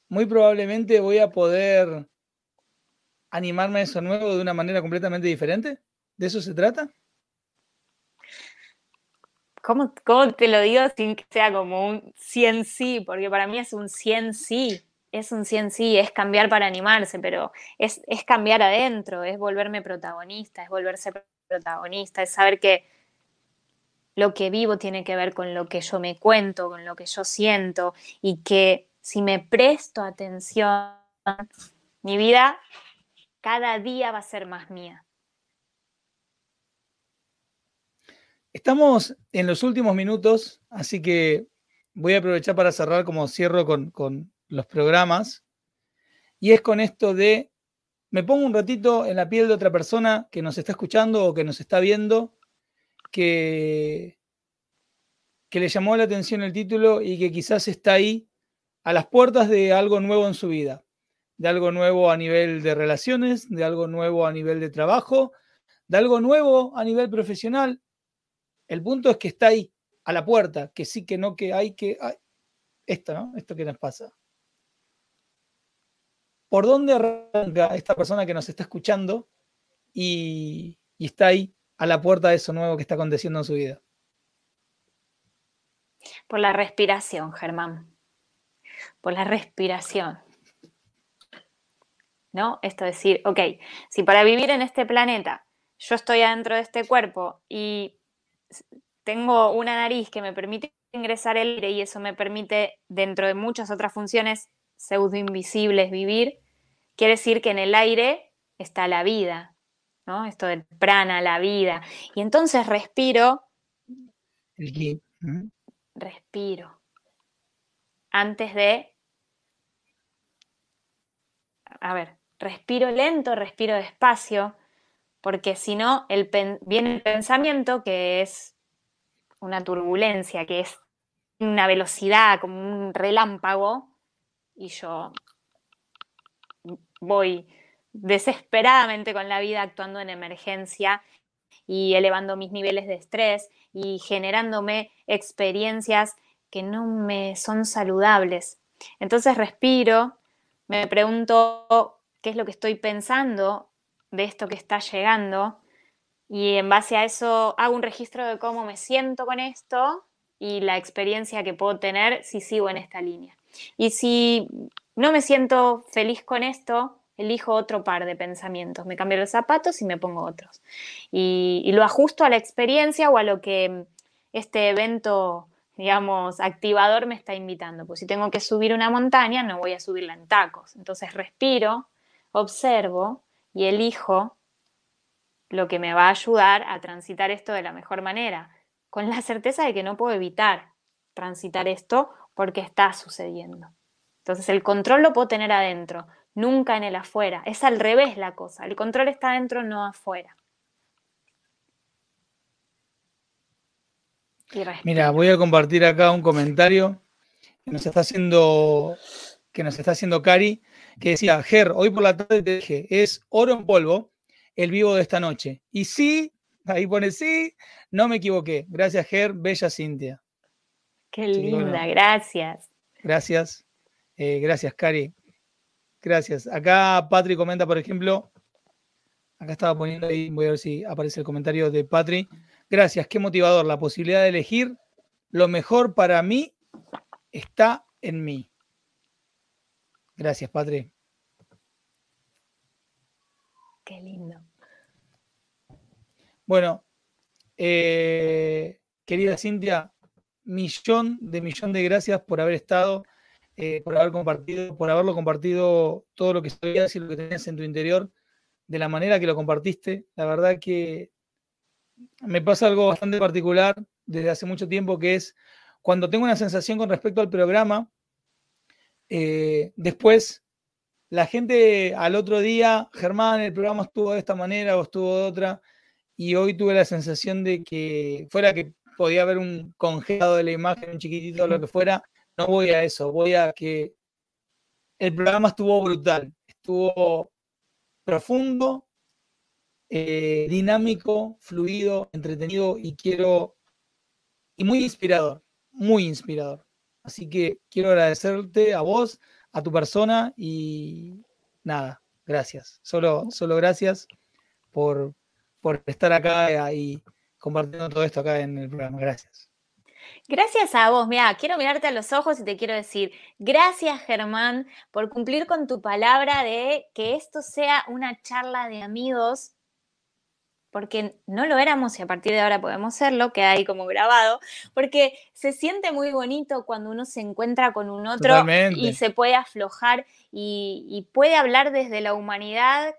muy probablemente voy a poder animarme a eso nuevo de una manera completamente diferente. ¿De eso se trata? ¿Cómo, ¿Cómo, te lo digo sin que sea como un 100 sí? Porque para mí es un 100 sí. Es un 100 sí, es cambiar para animarse, pero es, es cambiar adentro, es volverme protagonista, es volverse protagonista, es saber que lo que vivo tiene que ver con lo que yo me cuento, con lo que yo siento y que si me presto atención, mi vida cada día va a ser más mía. Estamos en los últimos minutos, así que voy a aprovechar para cerrar como cierro con, con los programas. Y es con esto de, me pongo un ratito en la piel de otra persona que nos está escuchando o que nos está viendo, que, que le llamó la atención el título y que quizás está ahí a las puertas de algo nuevo en su vida, de algo nuevo a nivel de relaciones, de algo nuevo a nivel de trabajo, de algo nuevo a nivel profesional. El punto es que está ahí, a la puerta, que sí, que no, que hay, que... Hay. Esto, ¿no? Esto que nos pasa. ¿Por dónde arranca esta persona que nos está escuchando y, y está ahí a la puerta de eso nuevo que está aconteciendo en su vida? Por la respiración, Germán. Por la respiración. ¿No? Esto es decir, ok, si para vivir en este planeta yo estoy adentro de este cuerpo y tengo una nariz que me permite ingresar el aire y eso me permite, dentro de muchas otras funciones pseudo invisibles, vivir, quiere decir que en el aire está la vida, ¿no? Esto del prana, la vida. Y entonces respiro. Respiro. Antes de. A ver, respiro lento, respiro despacio, porque si no, viene el pensamiento que es una turbulencia, que es una velocidad, como un relámpago, y yo voy desesperadamente con la vida actuando en emergencia y elevando mis niveles de estrés y generándome experiencias que no me son saludables. Entonces respiro, me pregunto qué es lo que estoy pensando de esto que está llegando y en base a eso hago un registro de cómo me siento con esto y la experiencia que puedo tener si sigo en esta línea. Y si no me siento feliz con esto, elijo otro par de pensamientos, me cambio los zapatos y me pongo otros. Y, lo ajusto a la experiencia o a lo que este evento, digamos, activador me está invitando. Pues si tengo que subir una montaña, no voy a subirla en tacos. Entonces respiro, observo y elijo lo que me va a ayudar a transitar esto de la mejor manera, con la certeza de que no puedo evitar transitar esto porque está sucediendo. Entonces el control lo puedo tener adentro, nunca en el afuera. Es al revés la cosa, el control está adentro, no afuera. Mira, voy a compartir acá un comentario que nos está haciendo que nos está haciendo Cari, que decía, Ger, hoy por la tarde te dije, es oro en polvo el vivo de esta noche. Y sí, ahí pone sí, no me equivoqué. Gracias, Ger, bella Cintia. Qué linda, gracias. Gracias. Eh, gracias, Cari. Gracias. Acá Patri comenta, por ejemplo, acá estaba poniendo ahí, voy a ver si aparece el comentario de Patri. Gracias, qué motivador. La posibilidad de elegir lo mejor para mí está en mí. Gracias, Patri. Qué lindo. Bueno, eh, querida Cintia, millón de millón de gracias por haber estado, eh, por haber compartido, por haberlo compartido todo lo que sabías y lo que tenías en tu interior, de la manera que lo compartiste. La verdad que me pasa algo bastante particular desde hace mucho tiempo, que es cuando tengo una sensación con respecto al programa, eh, después la gente al otro día, Germán, el programa estuvo de esta manera o estuvo de otra, y hoy tuve la sensación de que fuera que podía haber un congelado de la imagen, un chiquitito, lo que fuera, no voy a eso, voy a que el programa estuvo brutal, estuvo profundo, eh, dinámico, fluido, entretenido y quiero, y muy inspirador, muy inspirador. Así que quiero agradecerte a vos, a tu persona y nada, gracias. Solo, solo gracias por, por estar acá y compartiendo todo esto acá en el programa. Gracias. Gracias a vos, mira, quiero mirarte a los ojos y te quiero decir, gracias Germán por cumplir con tu palabra de que esto sea una charla de amigos porque no lo éramos y a partir de ahora podemos serlo, queda ahí como grabado, porque se siente muy bonito cuando uno se encuentra con un otro y se puede aflojar y, puede hablar desde la humanidad,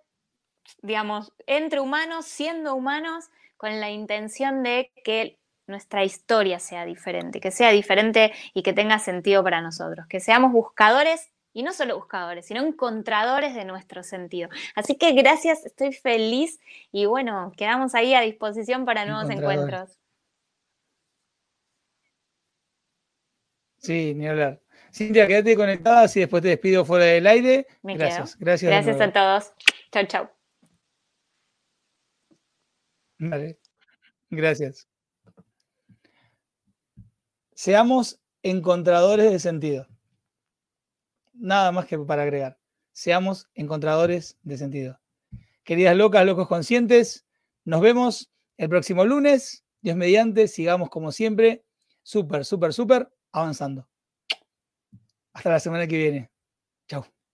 digamos, entre humanos, siendo humanos, con la intención de que nuestra historia sea diferente, que sea diferente y que tenga sentido para nosotros, que seamos buscadores y no solo buscadores, sino encontradores de nuestro sentido. Así que gracias, estoy feliz y bueno, quedamos ahí a disposición para nuevos encuentros. Sí, ni hablar. Cintia, quédate conectada y después te despido fuera del aire. gracias, gracias. Gracias a todos. Chao, chao. Vale. Gracias. Seamos encontradores de sentido. Nada más que para agregar. Seamos encontradores de sentido. Queridas locas, locos conscientes, nos vemos el próximo lunes. Dios mediante, sigamos como siempre, súper, súper, súper avanzando. Hasta la semana que viene. Chao.